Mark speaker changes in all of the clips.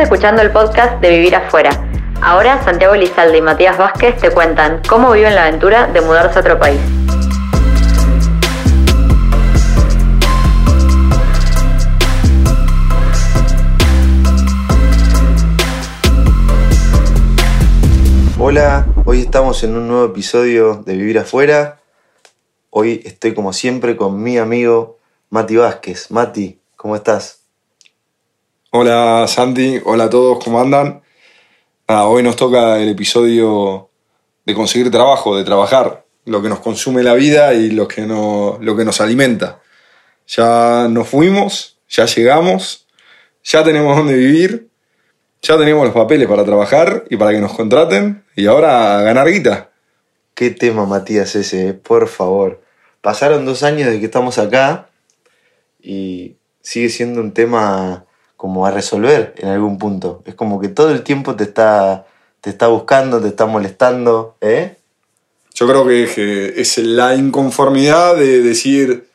Speaker 1: escuchando el podcast de Vivir Afuera. Ahora Santiago Lizalde y Matías Vázquez te cuentan cómo viven la aventura de mudarse a otro país.
Speaker 2: Hola, hoy estamos en un nuevo episodio de Vivir Afuera. Hoy estoy como siempre con mi amigo Mati Vázquez. Mati, ¿cómo estás?
Speaker 3: Hola Santi, hola a todos, ¿cómo andan? hoy nos toca el episodio de conseguir trabajo, de trabajar, lo que nos consume la vida y lo que, lo que nos alimenta. Ya nos fuimos, ya llegamos, ya tenemos dónde vivir, ya tenemos los papeles para trabajar y para que nos contraten y ahora ganar guita.
Speaker 2: Qué tema, Matías, ese, eh, por favor. Pasaron dos años de que estamos acá y sigue siendo un tema como a resolver en algún punto. Es como que todo el tiempo te está, te está buscando, te está molestando. ¿eh?
Speaker 3: Yo creo que es la inconformidad de decir,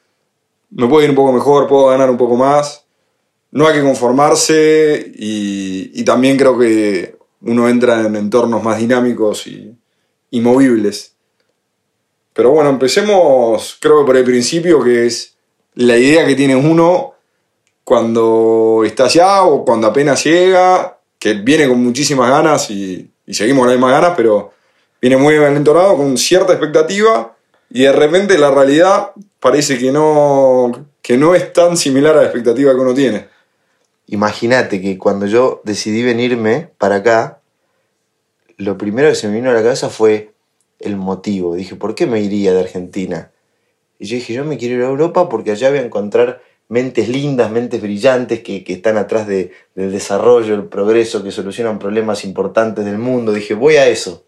Speaker 3: me puedo ir un poco mejor, puedo ganar un poco más. No hay que conformarse y, también creo que uno entra en entornos más dinámicos y, y movibles. Pero bueno, empecemos creo que por el principio, que es la idea que tiene uno cuando está allá o cuando apenas llega, que viene con muchísimas ganas y, seguimos con las mismas ganas, pero viene muy entonado, con cierta expectativa, y de repente la realidad parece que no, que no es tan similar a la expectativa que uno tiene.
Speaker 2: Imagínate que cuando yo decidí venirme para acá, lo primero que se me vino a la cabeza fue el motivo. Dije, ¿por qué me iría de Argentina? Y yo dije, yo me quiero ir a Europa porque allá voy a encontrar mentes lindas, mentes brillantes que, están atrás del desarrollo, el progreso, que solucionan problemas importantes del mundo. Dije, voy a eso.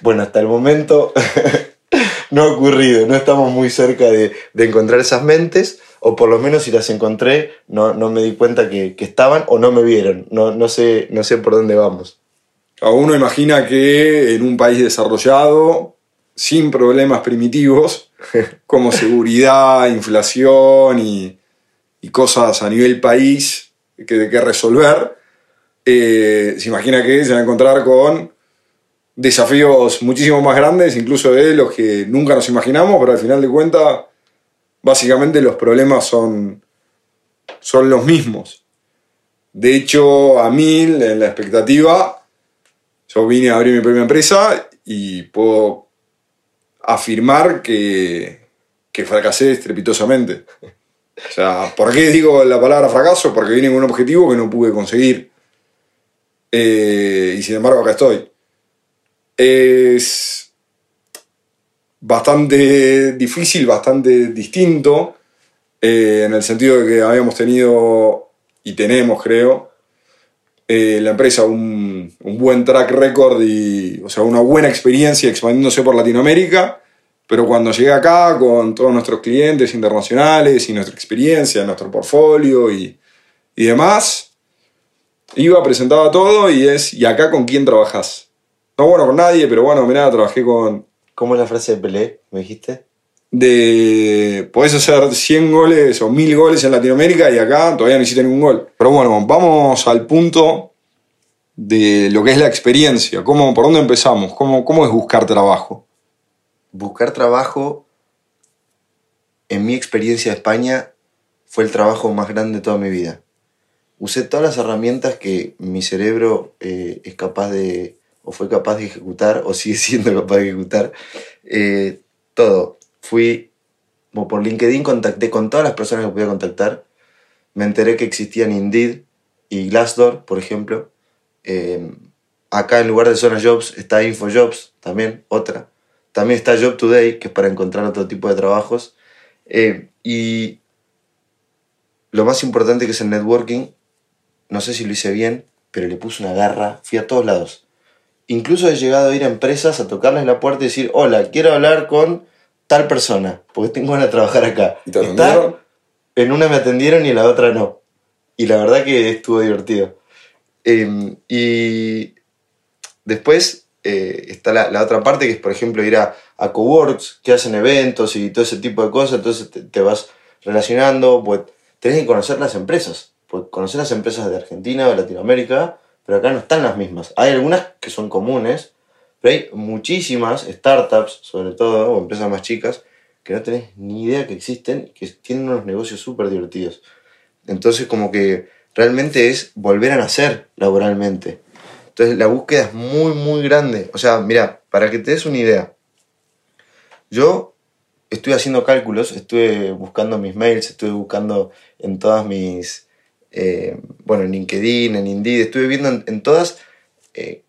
Speaker 2: Bueno, hasta el momento no ha ocurrido, no estamos muy cerca de, encontrar esas mentes, o por lo menos si las encontré, no, me di cuenta que, estaban o no me vieron, no, no, sé, no sé por dónde vamos.
Speaker 3: A uno imagina que en un país desarrollado, sin problemas primitivos, como seguridad, inflación y, cosas a nivel país que, que resolver, eh, se imagina que se va a encontrar con desafíos muchísimo más grandes, incluso de los que nunca nos imaginamos, pero al final de cuentas, básicamente los problemas son, son los mismos. De hecho, a mí, en la expectativa, yo vine a abrir mi propia empresa y puedo afirmar que, que fracasé estrepitosamente. O sea, ¿por qué digo la palabra fracaso? Porque vine con un objetivo que no pude conseguir. Eh, y sin embargo acá estoy. Es bastante difícil, bastante distinto, eh, en el sentido de que habíamos tenido, y tenemos creo, eh, la empresa un, buen track record y, o sea, una buena experiencia expandiéndose por Latinoamérica, pero cuando llegué acá con todos nuestros clientes internacionales y nuestra experiencia, nuestro portfolio y, y demás, iba, presentaba todo y es, ¿y acá con quién trabajas? No, bueno, con nadie, pero bueno, mirá, trabajé con...
Speaker 2: ¿Cómo es la frase de Pelé? ¿Me dijiste?
Speaker 3: de podés hacer 100 goles o 1000 goles en Latinoamérica y acá todavía no hiciste ningún gol. Pero bueno, vamos al punto de lo que es la experiencia. ¿Cómo, ¿Por dónde empezamos? ¿Cómo, ¿Cómo es buscar trabajo?
Speaker 2: Buscar trabajo, en mi experiencia de España, fue el trabajo más grande de toda mi vida. Usé todas las herramientas que mi cerebro eh, es capaz de, o fue capaz de ejecutar, o sigue siendo capaz de ejecutar. Eh, todo fui por LinkedIn, contacté con todas las personas que podía contactar. Me enteré que existían Indeed y Glassdoor, por ejemplo. Eh, acá en lugar de Zona Jobs está InfoJobs, también otra. También está Job Today, que es para encontrar otro tipo de trabajos. Eh, y lo más importante que es el networking, no sé si lo hice bien, pero le puse una garra, fui a todos lados. Incluso he llegado a ir a empresas a tocarles la puerta y decir, hola, quiero hablar con tal persona, porque tengo ganas de trabajar acá.
Speaker 3: ¿Y te atendieron?
Speaker 2: en una me atendieron y en la otra no. Y la verdad que estuvo divertido. Em, y después eh, está la, otra parte que es, por ejemplo, ir a, a coworks que hacen eventos y todo ese tipo de cosas. Entonces te, vas relacionando, pues tenés que conocer las empresas. Porque conocer las empresas de Argentina o de Latinoamérica, pero acá no están las mismas. Hay algunas que son comunes, pero hay muchísimas startups, sobre todo, o empresas más chicas, que no tenés ni idea que existen, que tienen unos negocios súper divertidos. Entonces, como que realmente es volver a nacer laboralmente. Entonces, la búsqueda es muy, muy grande. O sea, mira, para que te des una idea, yo estuve haciendo cálculos, estuve buscando mis mails, estuve buscando en todas mis, eh, bueno, en LinkedIn, en Indeed, estuve viendo en, todas eh,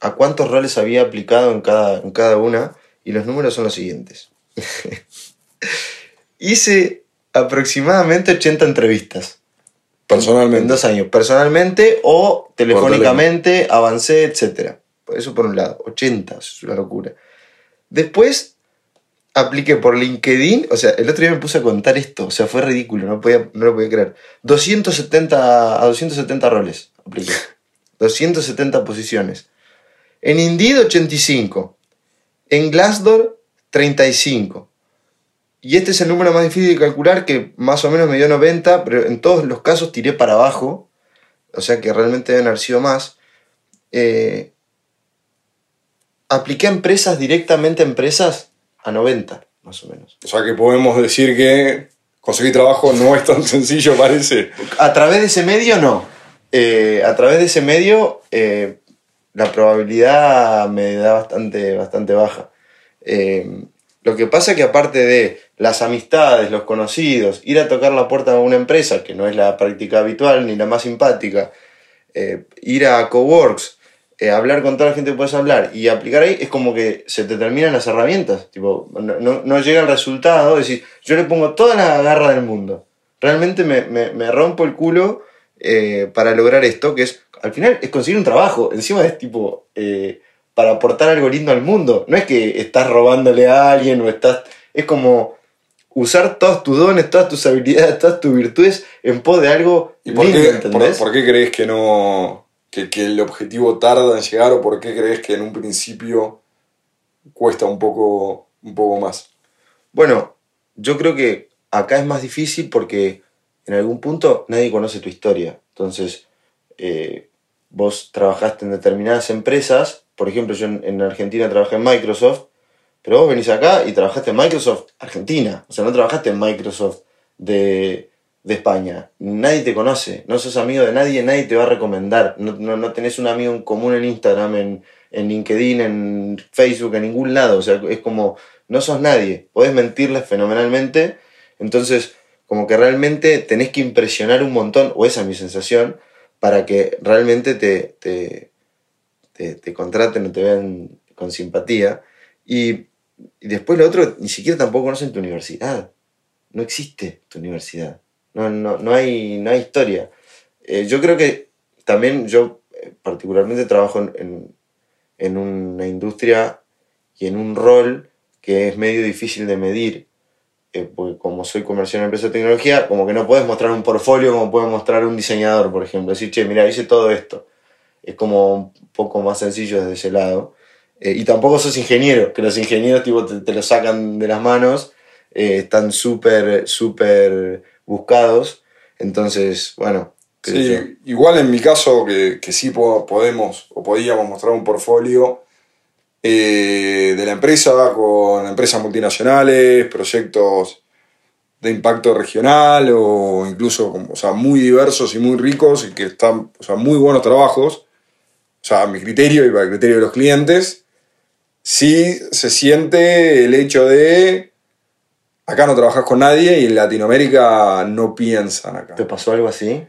Speaker 2: a cuántos roles había aplicado en cada, en cada una y los números son los siguientes. Hice aproximadamente 80 entrevistas.
Speaker 3: Personalmente.
Speaker 2: En dos años. Personalmente o telefónicamente, avancé, etc. Eso por un lado. 80, es una locura. Después apliqué por LinkedIn, o sea, el otro día me puse a contar esto, o sea, fue ridículo, no, podía, no lo podía creer. 270, a 270 roles apliqué. 270 posiciones. En Indeed 85. En Glassdoor 35. Y este es el número más difícil de calcular, que más o menos me dio 90, pero en todos los casos tiré para abajo. O sea que realmente deben haber sido más. Eh, apliqué a empresas, directamente a empresas, a 90, más o menos.
Speaker 3: O sea que podemos decir que conseguir trabajo no es tan sencillo, parece.
Speaker 2: A través de ese medio, no. Eh, a través de ese medio, eh, la probabilidad me da bastante, bastante baja. Eh, lo que pasa es que aparte de las amistades, los conocidos, ir a tocar la puerta de una empresa, que no es la práctica habitual ni la más simpática, ir a Coworks, eh, hablar con toda la gente que puedes hablar y aplicar ahí, es como que se te terminan las herramientas. Tipo, no, llega el resultado, es decir, yo le pongo toda la garra del mundo. Realmente me, rompo el culo eh, para lograr esto, que es, al final, es conseguir un trabajo. Encima es tipo, eh, para aportar algo lindo al mundo. No es que estás robándole a alguien o estás. Es como usar todos tus dones, todas tus habilidades, todas tus virtudes en pos de algo
Speaker 3: ¿Y por lindo, ¿entendés? por qué crees que no que, el objetivo tarda en llegar o por qué crees que en un principio cuesta un poco, un poco más?
Speaker 2: Bueno, yo creo que acá es más difícil porque en algún punto nadie conoce tu historia. Entonces, eh, vos trabajaste en determinadas empresas, por ejemplo, yo en, Argentina trabajé en Microsoft, pero vos venís acá y trabajaste en Microsoft Argentina, o sea, no trabajaste en Microsoft de, de España. Nadie te conoce, no sos amigo de nadie, nadie te va a recomendar. No, no, tenés un amigo en común en Instagram, en, en, LinkedIn, en Facebook, en ningún lado. O sea, es como, no sos nadie. Podés mentirles fenomenalmente. Entonces, como que realmente tenés que impresionar un montón, o esa es mi sensación, para que realmente te, te, te, contraten o te vean con simpatía. Y, después lo otro, ni siquiera tampoco conocen tu universidad. No existe tu universidad. No, no, no, hay, no hay historia. Eh, yo creo que también yo eh, particularmente trabajo en, en, una industria y en un rol que es medio difícil de medir, eh, porque como soy comercial en empresa de tecnología, como que no puedes mostrar un portfolio como puede mostrar un diseñador, por ejemplo. Decir, che, mira, hice todo esto. Es como un poco más sencillo desde ese lado. y tampoco sos ingeniero, que los ingenieros tipo, te, te lo sacan de las manos, están súper, súper buscados. Entonces, bueno.
Speaker 3: Sí, igual en mi caso, que, que sí podemos o podíamos mostrar un portfolio eh, de la empresa con empresas multinacionales, proyectos de impacto regional o incluso o sea, muy diversos y muy ricos y que están o sea, muy buenos trabajos, o sea, a mi criterio y para el criterio de los clientes, sí se siente el hecho de acá no trabajas con nadie y en Latinoamérica no piensan acá.
Speaker 2: ¿Te pasó algo así?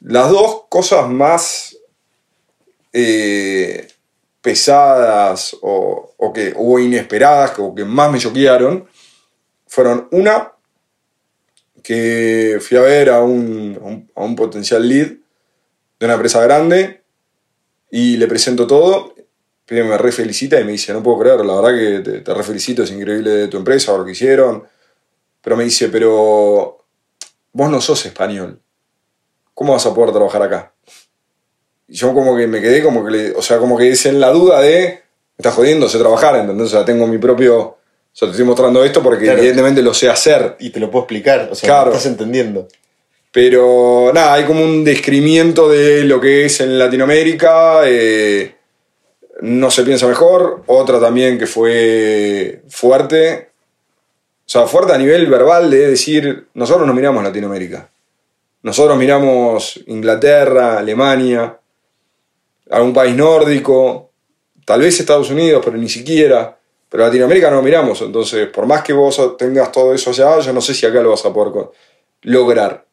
Speaker 3: Las dos cosas más eh, pesadas o, que, o inesperadas o que más me choquearon fueron una, que fui a ver a un, a un, potencial lead de una empresa grande y le presento todo. Me re felicita y me dice, no puedo creer, la verdad que te, te re felicito, es increíble de tu empresa, lo que hicieron pero me dice, pero vos no sos español. ¿Cómo vas a poder trabajar acá? Y yo como que me quedé como que, le, o sea, como que es en la duda de, me estás jodiendo, sé trabajar, ¿entendés? O sea, tengo mi propio, o sea, te estoy mostrando esto porque evidentemente lo sé hacer.
Speaker 2: Y te lo puedo explicar, o sea, claro. estás entendiendo.
Speaker 3: Pero nada, hay como un descrimiento de lo que es en Latinoamérica. eh, no se piensa mejor. Otra también que fue fuerte. O sea, fuerte a nivel verbal de decir, nosotros no miramos Latinoamérica. Nosotros miramos Inglaterra, Alemania, algún país nórdico, tal vez Estados Unidos, pero ni siquiera. Pero Latinoamérica no miramos. Entonces, por más que vos tengas todo eso allá, yo no sé si acá lo vas a poder lograr.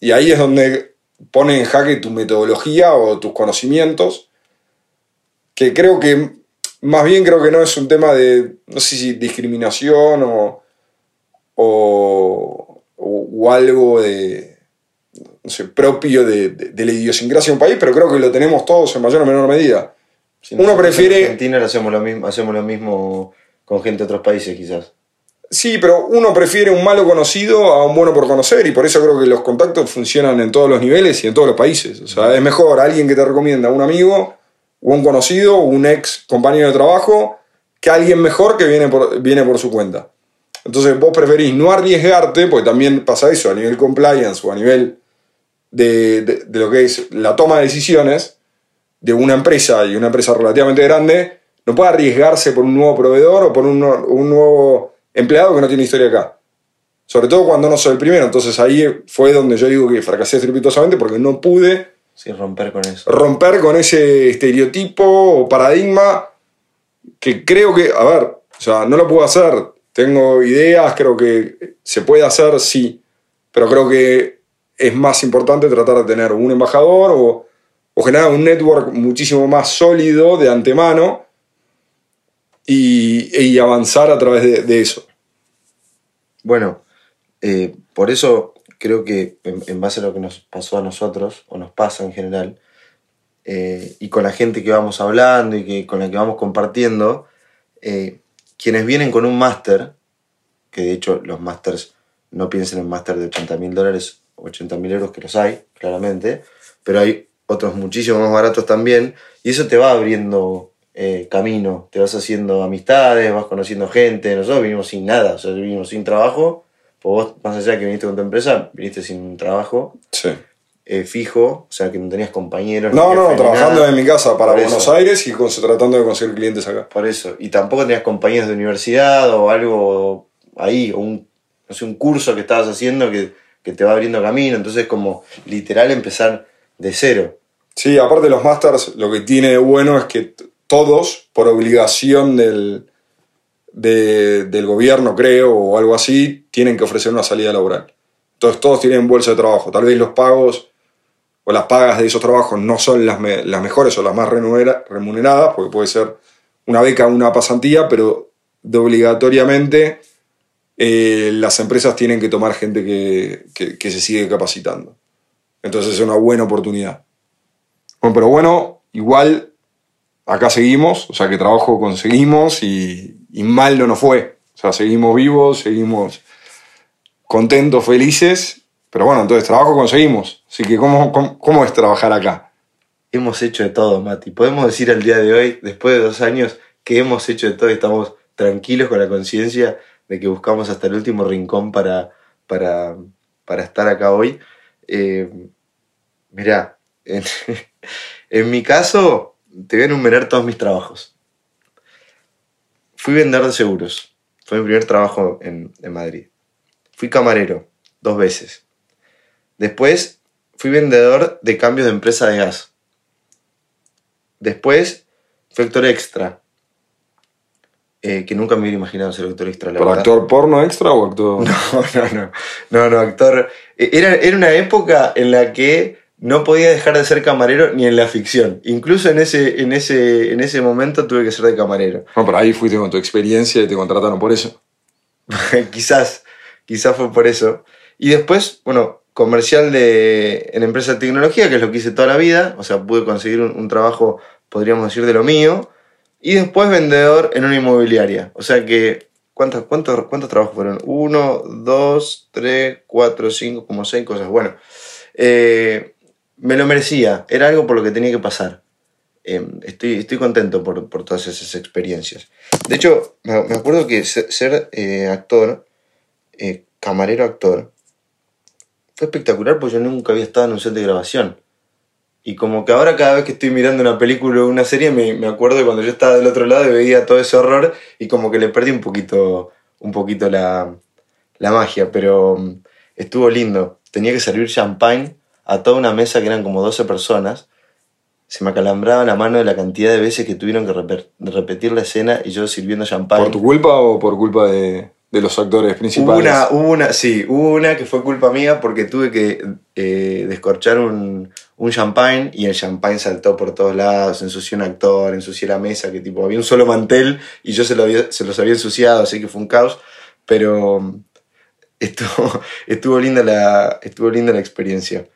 Speaker 3: Y ahí es donde pone en jaque tu metodología o tus conocimientos, que creo que, más bien creo que no es un tema de, no sé si discriminación o, o, o algo de, no sé, propio de, de- de la idiosincrasia de un país, pero creo que lo tenemos todos en mayor o menor medida.
Speaker 2: Si
Speaker 3: Uno prefiere-
Speaker 2: En Argentina lo hacemos lo mismo, hacemos lo mismo con gente de otros países, quizás.
Speaker 3: Sí, pero uno prefiere un malo conocido a un bueno por conocer y por eso creo que los contactos funcionan en todos los niveles y en todos los países. O sea, es mejor alguien que te recomienda un amigo o un conocido o un ex compañero de trabajo que alguien mejor que viene por, viene por su cuenta. Entonces vos preferís no arriesgarte, porque también pasa eso a nivel compliance o a nivel de, de- de lo que es la toma de decisiones de una empresa y una empresa relativamente grande, no puede arriesgarse por un nuevo proveedor o por un, un nuevo empleado que no tiene historia acá. Sobre todo cuando no soy el primero. Entonces ahí fue donde yo digo que fracasé estrepitosamente porque no pude
Speaker 2: Sí, romper con eso.
Speaker 3: romper con ese estereotipo o paradigma que creo que, a ver, o sea, no lo puedo hacer. Tengo ideas, creo que se puede hacer, sí, pero creo que es más importante tratar de tener un embajador o, o generar un network muchísimo más sólido de antemano y, y avanzar a través de, de eso.
Speaker 2: Bueno, eh, por eso creo que en, base a lo que nos pasó a nosotros, o nos pasa en general, eh, y con la gente que vamos hablando y que, con la que vamos compartiendo, eh, quienes vienen con un máster, que de hecho los másters no piensen en máster de 80 mil dólares o 80 mil euros, que los hay, claramente, pero hay otros muchísimo más baratos también, y eso te va abriendo eh, camino, te vas haciendo amistades, vas conociendo gente, nosotros vinimos sin nada, o sea, vinimos sin trabajo, pues vos, más allá de que viniste con tu empresa, viniste sin un trabajo
Speaker 3: Sí.
Speaker 2: eh, fijo, o sea, que no tenías compañeros.
Speaker 3: No, no,
Speaker 2: ni
Speaker 3: trabajando
Speaker 2: nada.
Speaker 3: en mi casa para
Speaker 2: Por
Speaker 3: Buenos
Speaker 2: eso.
Speaker 3: Aires y con- tratando de conseguir clientes acá.
Speaker 2: Por eso. Y tampoco tenías compañeros de universidad o algo ahí, o un, no sé, un curso que estabas haciendo que, que te va abriendo camino. Entonces, como literal empezar de cero.
Speaker 3: Sí, aparte de los masters, lo que tiene de bueno es que todos, por obligación del, de- del gobierno, creo, o algo así, tienen que ofrecer una salida laboral. Entonces todos tienen bolsa de trabajo. Tal vez los pagos o las pagas de esos trabajos no son las, las mejores o las más remunera- remuneradas, porque puede ser una beca o una pasantía, pero de obligatoriamente eh, las empresas tienen que tomar gente que, que- que se sigue capacitando. Entonces es una buena oportunidad. Bueno, pero bueno, igual acá seguimos, o sea que trabajo conseguimos y, y mal no nos fue. O sea, seguimos vivos, seguimos contentos, felices, pero bueno, entonces trabajo conseguimos. Así que, ¿cómo, cómo, es trabajar acá?
Speaker 2: Hemos hecho de todo, Mati. Podemos decir al día de hoy, después de dos años, que hemos hecho de todo y estamos tranquilos con la conciencia de que buscamos hasta el último rincón para, para, para estar acá hoy. Eh, mirá, en mi caso, te voy a enumerar todos mis trabajos. Fui vendedor de seguros. Fue mi primer trabajo en, en Madrid. Fui camarero, dos veces. Después fui vendedor de cambios de empresa de gas. Después fui actor extra. eh, que nunca me hubiera imaginado ser actor extra, la
Speaker 3: ¿Para
Speaker 2: verdad.
Speaker 3: actor porno extra o actor.?
Speaker 2: No, no, no. No, no, actor. eh, Era, era una época en la que no podía dejar de ser camarero ni en la ficción. Incluso en ese, en ese, en ese momento tuve que ser de camarero.
Speaker 3: No, pero ahí fuiste con tu experiencia y te contrataron por eso.
Speaker 2: quizás, quizás fue por eso. Y después, bueno, comercial de, en empresa de tecnología, que es lo que hice toda la vida. O sea, pude conseguir un, un trabajo, podríamos decir, de lo mío. Y después vendedor en una inmobiliaria. O sea que, ¿cuántos, cuántos, cuántos trabajos fueron? Uno, dos, tres, cuatro, cinco, como seis cosas. Bueno, eh, me lo merecía. Era algo por lo que tenía que pasar. Eh, estoy, estoy contento por, por todas esas experiencias. De hecho, me, acuerdo que ser, ser, eh, actor, eh, camarero actor, fue espectacular porque yo nunca había estado en un set de grabación. Y como que ahora cada vez que estoy mirando una película o una serie me, me acuerdo de cuando yo estaba del otro lado y veía todo ese horror y como que le perdí un poquito, un poquito la, la magia, pero mm, estuvo lindo. Tenía que servir champagne a toda una mesa que eran como 12 personas. Se me acalambraba la mano de la cantidad de veces que tuvieron que repetir la escena y yo sirviendo champagne.
Speaker 3: ¿Por tu culpa o por culpa de, de los actores principales?
Speaker 2: una, una, sí, una que fue culpa mía porque tuve que eh, descorchar un, un champagne y el champagne saltó por todos lados, ensució un actor, ensució la mesa, que tipo había un solo mantel y yo se, lo había- se los había ensuciado, así que fue un caos, pero estuvo, estuvo, linda, la, estuvo linda la experiencia.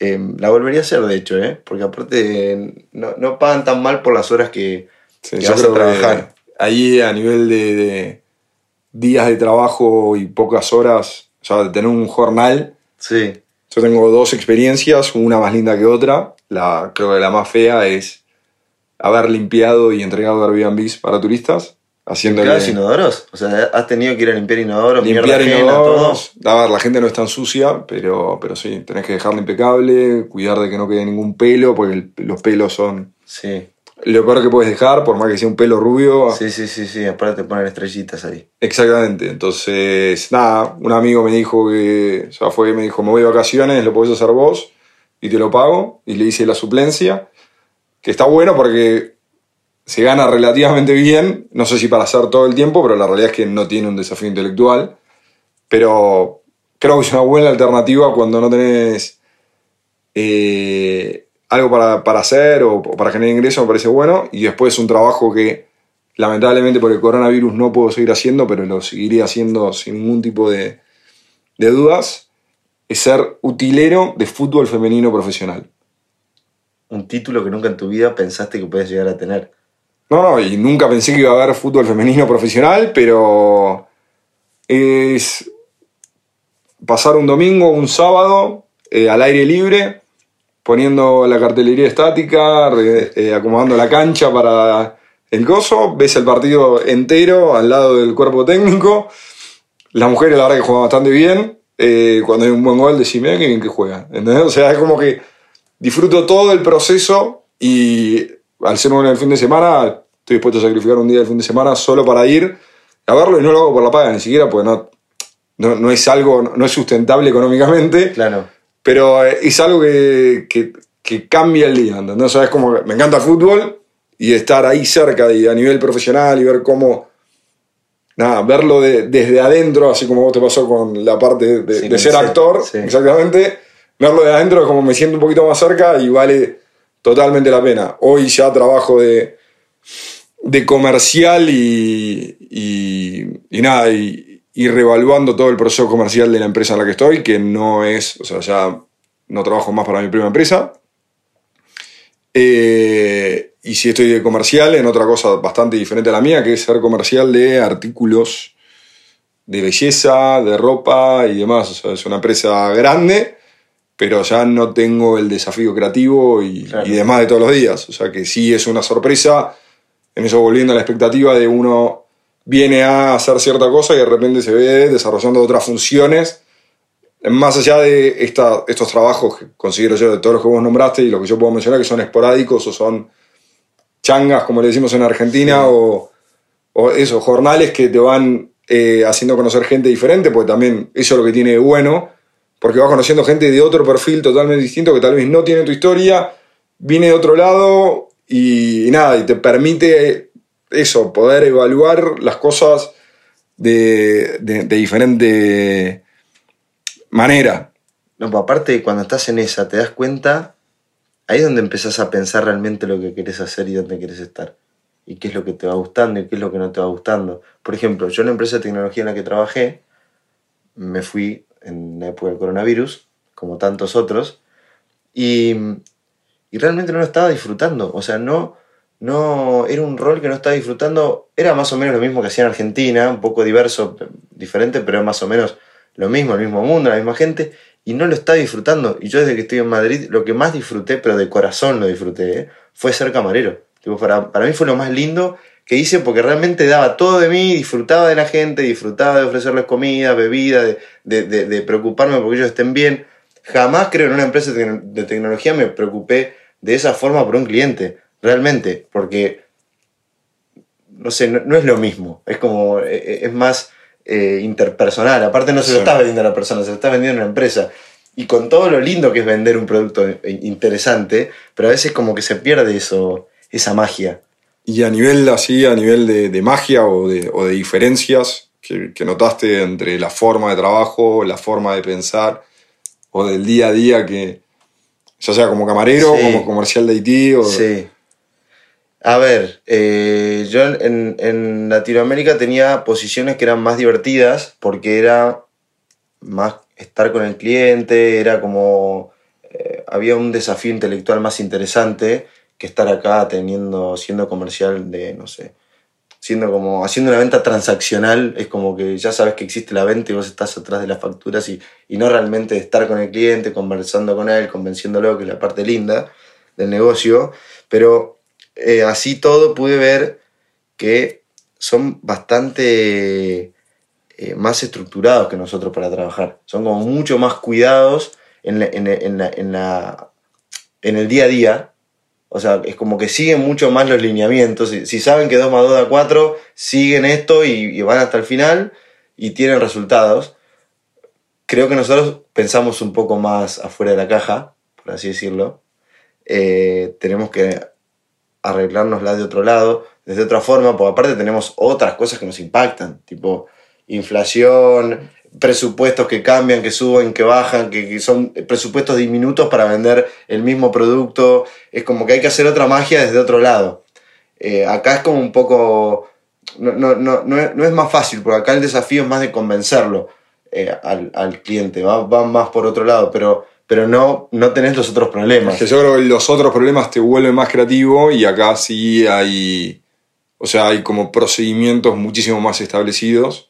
Speaker 2: Eh, la volvería a hacer, de hecho, ¿eh? porque aparte no, no pagan tan mal por las horas que,
Speaker 3: Sí,
Speaker 2: que
Speaker 3: yo
Speaker 2: vas a
Speaker 3: creo que
Speaker 2: trabajar.
Speaker 3: ahí a nivel de, de días de trabajo y pocas horas, o sea, de tener un jornal,
Speaker 2: Sí,
Speaker 3: yo tengo dos experiencias, una más linda que otra. La, creo que la más fea es haber limpiado y entregado Airbnbs para turistas, haciéndole
Speaker 2: ¿Limpiabas inodoros? O sea, has tenido que ir a limpiar inodoros,
Speaker 3: limpiar
Speaker 2: mierda ajena, todo.
Speaker 3: inodoros. A ver, la gente no es tan sucia, pero, pero sí, tenés que dejarla impecable, cuidar de que no quede ningún pelo, porque el- los pelos son
Speaker 2: Sí.
Speaker 3: lo peor que puedes dejar, por más que sea un pelo rubio.
Speaker 2: Sí, sí, sí, sí, aparte te ponen estrellitas ahí.
Speaker 3: Exactamente, entonces, nada, un amigo me dijo que, o sea, fue, me dijo, me voy de vacaciones, lo podés hacer vos y te lo pago, y le hice la suplencia, que está bueno porque se gana relativamente bien, no sé si para hacer todo el tiempo, pero la realidad es que no tiene un desafío intelectual, pero creo que es una buena alternativa cuando no tenés eh, algo para, para hacer o, para generar ingresos, me parece bueno, y después un trabajo que lamentablemente por el coronavirus no puedo seguir haciendo, pero lo seguiré haciendo sin ningún tipo de, de dudas, es ser utilero de fútbol femenino profesional.
Speaker 2: Un título que nunca en tu vida pensaste que podías llegar a tener.
Speaker 3: No, no, y nunca pensé que iba a haber fútbol femenino profesional, pero es pasar un domingo, un sábado, eh, al aire libre, poniendo la cartelería estática, eh, acomodando la cancha para el gozo, ves el partido entero al lado del cuerpo técnico. Las mujeres, la verdad, que juegan bastante bien. Eh, cuando hay un buen gol, decís, mira qué bien que juega. ¿Entendés? O sea, es como que disfruto todo el proceso y al ser uno el fin de semana, estoy dispuesto a sacrificar un día del fin de semana solo para ir a verlo y no lo hago por la paga ni siquiera, porque no, no, no es algo, no es sustentable económicamente,
Speaker 2: Claro.
Speaker 3: pero eh, es algo que, que, que cambia el día, ¿entendés? O sea, es como me encanta el fútbol y estar ahí cerca y a nivel profesional y ver cómo, nada, verlo de- desde adentro, así como vos te pasó con la parte de,
Speaker 2: Sí,
Speaker 3: de
Speaker 2: con
Speaker 3: ser actor,
Speaker 2: sí.
Speaker 3: exactamente, verlo de adentro es como me siento un poquito más cerca y vale totalmente la pena. Hoy ya trabajo de, de comercial y, y, nada, y, y revaluando todo el proceso comercial de la empresa en la que estoy, que no es, o sea, ya no trabajo más para mi prima empresa. Eh, y si estoy de comercial, en otra cosa bastante diferente a la mía, que es ser comercial de artículos de belleza, de ropa y demás. O sea, es una empresa grande, pero ya no tengo el desafío creativo y,
Speaker 2: Claro.
Speaker 3: y demás de todos los días. O sea que sí es una sorpresa, en eso volviendo a la expectativa de uno viene a hacer cierta cosa y de repente se ve desarrollando otras funciones. Más allá de esta- estos trabajos que considero yo de todos los que vos nombraste y lo que yo puedo mencionar que son esporádicos o son changas, como le decimos en Argentina, o, o esos jornales que te van eh, haciendo conocer gente diferente, porque también eso es lo que tiene de bueno, porque vas conociendo gente de otro perfil totalmente distinto que tal vez no tiene tu historia, viene de otro lado y, nada, y te permite eso, poder evaluar las cosas de, de, diferente manera.
Speaker 2: No, pero aparte, cuando estás en esa, te das cuenta, ahí es donde empezás a pensar realmente lo que querés hacer y dónde querés estar. Y qué es lo que te va gustando y qué es lo que no te va gustando. Por ejemplo, yo en la empresa de tecnología en la que trabajé, me fui en la época del coronavirus, como tantos otros, y, y realmente no lo estaba disfrutando. O sea, no, no era un rol que no estaba disfrutando. Era más o menos lo mismo que hacía en Argentina, un poco diverso, diferente, pero más o menos lo mismo, el mismo mundo, la misma gente, y no lo estaba disfrutando. Y yo desde que estoy en Madrid, lo que más disfruté, pero de corazón lo disfruté, ¿eh? fue ser camarero. Tipo, para, para mí fue lo más lindo que hice porque realmente daba todo de mí, disfrutaba de la gente, disfrutaba de ofrecerles comida, bebida, de, de, de- de preocuparme porque ellos estén bien. jamás creo en una empresa de tecnología me preocupé de esa forma por un cliente, realmente, porque, no sé, no, es lo mismo, es como, e, e, es más eh, interpersonal, aparte no se lo está vendiendo a la persona, se lo está vendiendo a una empresa. Y con todo lo lindo que es vender un producto interesante, pero a veces como que se pierde eso, esa magia.
Speaker 3: Y a nivel así, a nivel de, magia o de, o de diferencias que, que, notaste entre la forma de trabajo, la forma de pensar o del día a día que, ya sea como camarero, como comercial de Haití o...
Speaker 2: Sí. A ver, eh, yo en, en, Latinoamérica tenía posiciones que eran más divertidas porque era más estar con el cliente, era como... Eh, había un desafío intelectual más interesante que estar acá teniendo, siendo comercial de, no sé, siendo como, haciendo una venta transaccional, es como que ya sabes que existe la venta y vos estás atrás de las facturas y, y no realmente estar con el cliente, conversando con él, convenciéndolo, que es la parte linda del negocio, pero eh, así todo pude ver que son bastante eh, más estructurados que nosotros para trabajar, son como mucho más cuidados en, en, en, la, en el día a día o sea, es como que siguen mucho más los lineamientos. Si, saben que 2 más 2 da 4, siguen esto y, van hasta el final y tienen resultados. Creo que nosotros pensamos un poco más afuera de la caja, por así decirlo. Eh, tenemos que arreglárnosla de otro lado, desde otra forma, porque aparte tenemos otras cosas que nos impactan, tipo inflación, presupuestos que cambian, que suben, que bajan, que, son presupuestos diminutos para vender el mismo producto. Es como que hay que hacer otra magia desde otro lado. Eh, acá es como un poco... No, no, no, no, es más fácil, porque acá el desafío es más de convencerlo eh, al, al, cliente, va, va, más por otro lado, pero, pero no, no tenés los otros problemas.
Speaker 3: que yo creo que los otros problemas te vuelven más creativo y acá sí hay, o sea, hay como procedimientos muchísimo más establecidos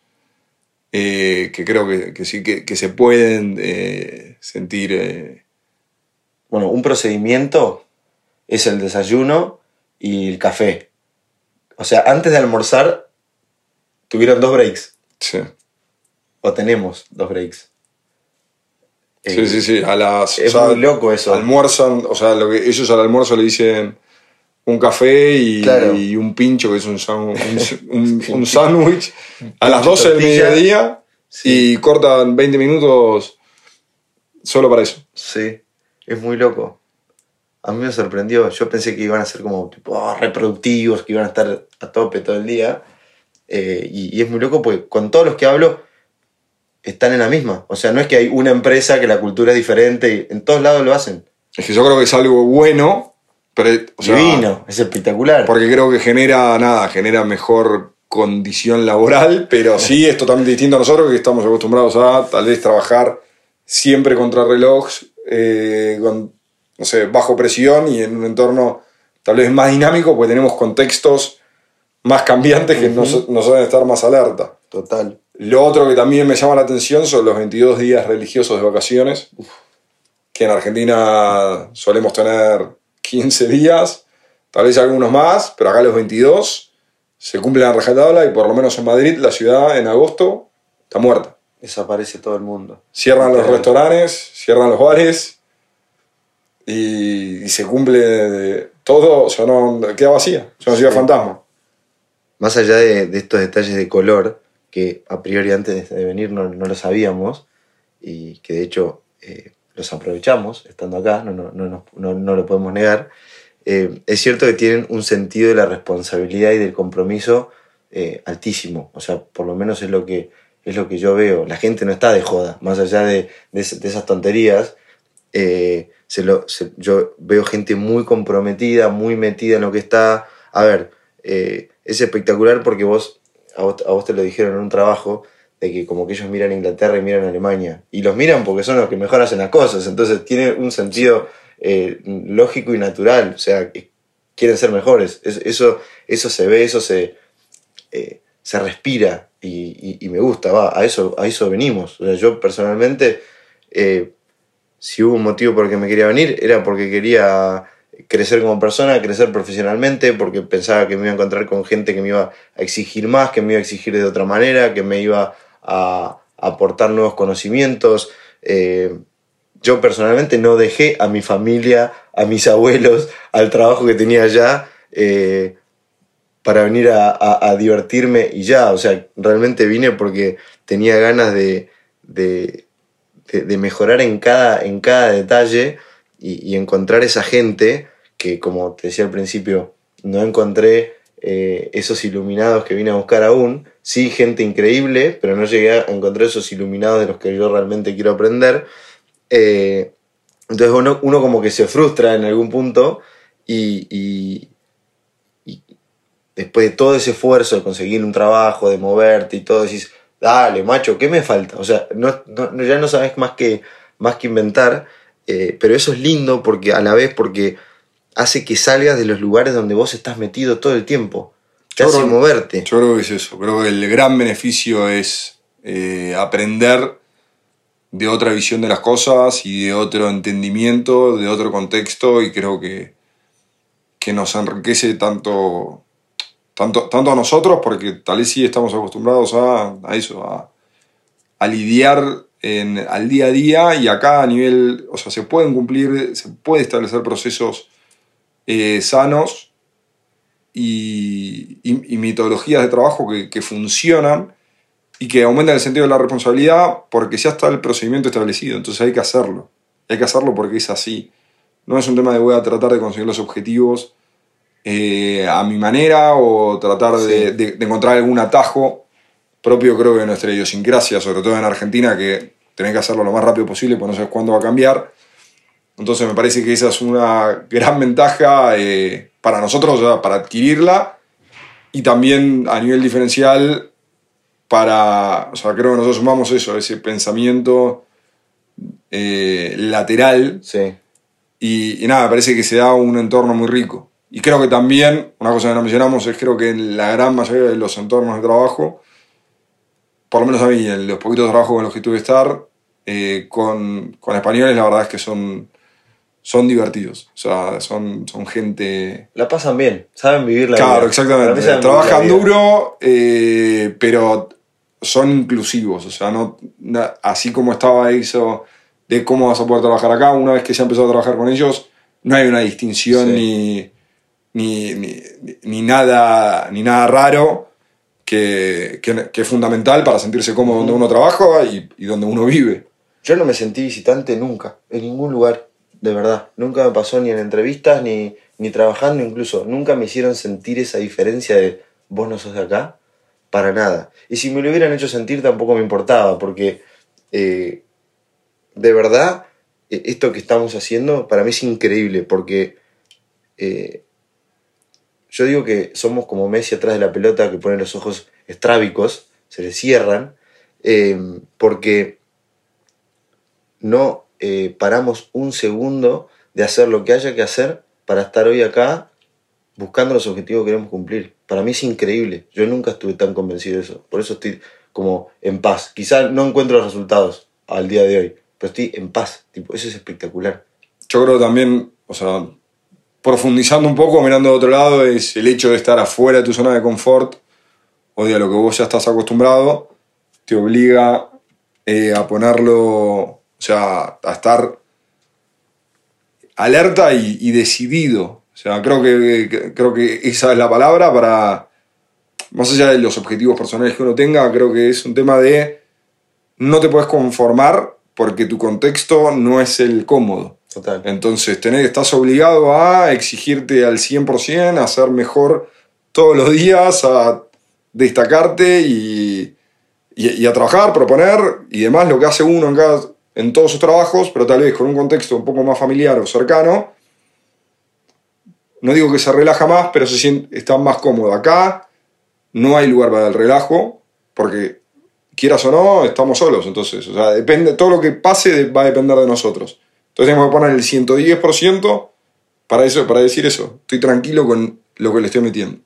Speaker 3: eh, que creo que, sí, que, se pueden eh, sentir. Eh,
Speaker 2: bueno, un procedimiento es el desayuno y el café. O sea, antes de almorzar, tuvieron dos breaks.
Speaker 3: Sí.
Speaker 2: O tenemos dos breaks.
Speaker 3: Sí, sí, sí. A las,
Speaker 2: es muy loco eso.
Speaker 3: Almuerzan, o sea, lo que ellos al almuerzo le dicen un café y, un pincho, que es un, un, sándwich, a las 12 del mediodía y cortan 20 minutos solo para eso.
Speaker 2: Sí, es muy loco. A mí me sorprendió. Yo pensé que iban a ser como tipo, ah, reproductivos, que iban a estar a tope todo el día. Eh, y, y, es muy loco porque con todos los que hablo están en la misma. O sea, no es que hay una empresa que la cultura es diferente, en todos lados lo hacen.
Speaker 3: Es que yo creo que es algo bueno pero,
Speaker 2: Divino, es espectacular.
Speaker 3: Porque creo que genera, nada, genera mejor condición laboral, pero sí es totalmente distinto a nosotros que estamos acostumbrados a tal vez trabajar siempre contra reloj, eh, con, no sé, bajo presión y en un entorno tal vez más dinámico, porque tenemos contextos más cambiantes que nos, nos deben estar más alerta.
Speaker 2: Total.
Speaker 3: Lo otro que también me llama la atención son los 22 días religiosos de vacaciones, que en Argentina solemos tener 15 días, tal vez algunos más, pero acá los 22 se cumplen a rajatabla y por lo menos en Madrid, la ciudad en agosto está muerta.
Speaker 2: Desaparece todo el mundo.
Speaker 3: Cierran los restaurantes, cierran los bares y, se cumple todo, o sea, no, queda vacía, es una ciudad fantasma.
Speaker 2: Más allá de, estos detalles de color, que a priori antes de venir no, lo sabíamos, y que de hecho eh, los aprovechamos estando acá, no, no, no, no lo podemos negar. Eh, es cierto que tienen un sentido de la responsabilidad y del compromiso eh, altísimo. O sea, por lo menos es lo, que, es lo que yo veo. La gente no está de joda, más allá de, de, esas tonterías. Eh, se lo, yo veo gente muy comprometida, muy metida en lo que está. A ver, es espectacular porque vos a, vos, a vos te lo dijeron en un trabajo de que como que ellos miran Inglaterra y miran Alemania. Y los miran porque son los que mejor hacen las cosas. Entonces tiene un sentido eh, lógico y natural. O sea, quieren ser mejores. eso, eso se ve, eso se, eh, se respira y, me gusta. Va, a, eso, a eso venimos. O sea, yo personalmente, eh, si hubo un motivo por el que me quería venir, era porque quería crecer como persona, crecer profesionalmente, porque pensaba que me iba a encontrar con gente que me iba a exigir más, que me iba a exigir de otra manera, que me iba a, aportar nuevos conocimientos. Eh, yo personalmente no dejé a mi familia, a mis abuelos, al trabajo que tenía allá, eh, para venir a, a- divertirme y ya. O sea, realmente vine porque tenía ganas de, de, de- mejorar en cada, en cada detalle y, y encontrar esa gente que, como te decía al principio, no encontré eh, esos iluminados que vine a buscar aún. Sí, gente increíble, pero no llegué a encontrar esos iluminados de los que yo realmente quiero aprender. Eh, entonces uno, como que se frustra en algún punto y, después de todo ese esfuerzo de conseguir un trabajo, de moverte y todo, decís, dale, macho, ¿qué me falta? O sea, no- ya no sabes más que, más que inventar, eh, pero eso es lindo porque a la vez porque hace que salgas de los lugares donde vos estás metido todo el tiempo.
Speaker 3: Yo creo-
Speaker 2: moverte.
Speaker 3: Yo creo que es eso. Creo que el gran beneficio es eh, aprender de otra visión de las cosas y de otro entendimiento, de otro contexto, y creo que, que nos enriquece tanto, tanto, tanto a nosotros, porque tal vez sí estamos acostumbrados a, a eso, a, a lidiar en, al día a día, y acá a nivel, o sea, se pueden cumplir, se puede establecer procesos eh, sanos y, y- y metodologías de trabajo que, que funcionan y que aumentan el sentido de la responsabilidad porque ya está el procedimiento establecido, entonces hay que hacerlo. Hay que hacerlo porque es así. No es un tema de voy a tratar de conseguir los objetivos eh, a mi manera o tratar de,
Speaker 2: Sí.
Speaker 3: de- de encontrar algún atajo propio, creo que de nuestra idiosincrasia, sobre todo en Argentina, que tenés que hacerlo lo más rápido posible porque no sabes cuándo va a cambiar. Entonces me parece que esa es una gran ventaja eh, para nosotros, o sea, para adquirirla y también a nivel diferencial para, o sea, creo que nosotros sumamos eso, ese pensamiento eh, lateral
Speaker 2: Sí.
Speaker 3: y, y nada, me parece que se da un entorno muy rico. Y creo que también, una cosa que no mencionamos es creo que en la gran mayoría de los entornos de trabajo, por lo menos a mí, en los poquitos trabajos en los que tuve que estar, eh, con, con españoles la verdad es que son, son divertidos. O sea, son, son gente...
Speaker 2: La pasan bien, saben vivir la vida.
Speaker 3: Claro,
Speaker 2: Para mí
Speaker 3: exactamente. Trabajan
Speaker 2: vida.
Speaker 3: duro, eh, pero son inclusivos. O sea, no, na- así como estaba eso de cómo vas a poder trabajar acá, una vez que se ha empezado a trabajar con ellos, no hay una distinción
Speaker 2: Sí.
Speaker 3: ni, ni, ni, ni nada, ni nada raro que, que- que es fundamental para sentirse cómodo donde uno trabaja y, y donde uno vive.
Speaker 2: Yo no me sentí visitante nunca, en ningún lugar, de verdad. Nunca me pasó ni en entrevistas, ni, ni trabajando incluso. Nunca me hicieron sentir esa diferencia de vos no sos de acá, para nada. Y si me lo hubieran hecho sentir tampoco me importaba, porque eh, de verdad eh, esto que estamos haciendo para mí es increíble, porque eh, yo digo que somos como Messi atrás de la pelota que pone los ojos estrábicos, se le cierran, eh, porque no eh, paramos un segundo de hacer lo que haya que hacer para estar hoy acá buscando los objetivos que queremos cumplir. Para mí es increíble. Yo nunca estuve tan convencido de eso. Por eso estoy como en paz. Quizá no encuentro los resultados al día de hoy, pero estoy en paz. Tipo, eso es espectacular.
Speaker 3: Yo creo también, o sea, profundizando un poco, mirando de otro lado, es el hecho de estar afuera de tu zona de confort o de lo que vos ya estás acostumbrado, te obliga eh, a ponerlo, o sea, a estar alerta y, y decidido. O sea, creo que, que- creo que esa es la palabra para, más allá de los objetivos personales que uno tenga, creo que es un tema de no te puedes conformar porque tu contexto no es el cómodo.
Speaker 2: Total.
Speaker 3: Entonces tenés, estás obligado a exigirte al 100%, a ser mejor todos los días, a destacarte y, y- y a trabajar, proponer y demás, lo que hace uno en, cada, en todos sus trabajos, pero tal vez con un contexto un poco más familiar o cercano. No digo que se relaja más, pero se siente, está más cómodo. Acá no hay lugar para el relajo, porque quieras o no, estamos solos. Entonces, o sea, depende, todo lo que pase va a depender de nosotros. Entonces tenemos que poner el 110% para, eso, para decir eso. Estoy tranquilo con lo que le estoy metiendo.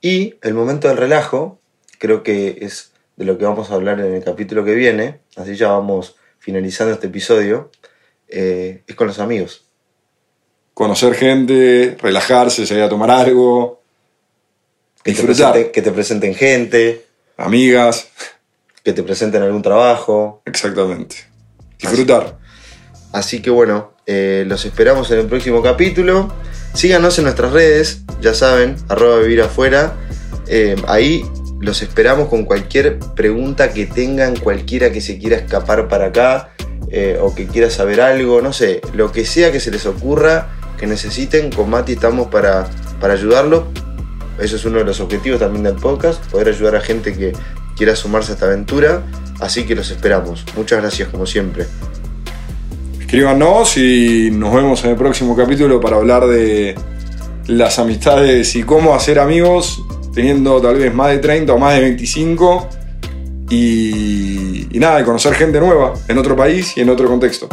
Speaker 2: Y el momento del relajo, creo que es de lo que vamos a hablar en el capítulo que viene, así ya vamos finalizando este episodio, eh, es con los amigos.
Speaker 3: Conocer gente, relajarse, salir a tomar algo,
Speaker 2: Que te,
Speaker 3: disfrutar.
Speaker 2: que te presenten gente,
Speaker 3: Amigas,
Speaker 2: que te presenten algún trabajo.
Speaker 3: exactamente. Disfrutar.
Speaker 2: Así que bueno, eh, los esperamos en el próximo capítulo. Síganos en nuestras redes, ya saben, arroba vivir afuera. Eh, ahí los esperamos con cualquier pregunta que tengan, cualquiera que se quiera escapar para acá eh, o que quiera saber algo, no sé, lo que sea que se les ocurra, que necesiten, con Mati estamos para, para ayudarlo. Eso es uno de los objetivos también del podcast, poder ayudar a gente que quiera sumarse a esta aventura. Así que los esperamos. Muchas gracias como siempre.
Speaker 3: Escríbanos y nos vemos en el próximo capítulo para hablar de las amistades y cómo hacer amigos teniendo tal vez más de 30 o más de 25 y, y nada, de conocer gente nueva en otro país y en otro contexto.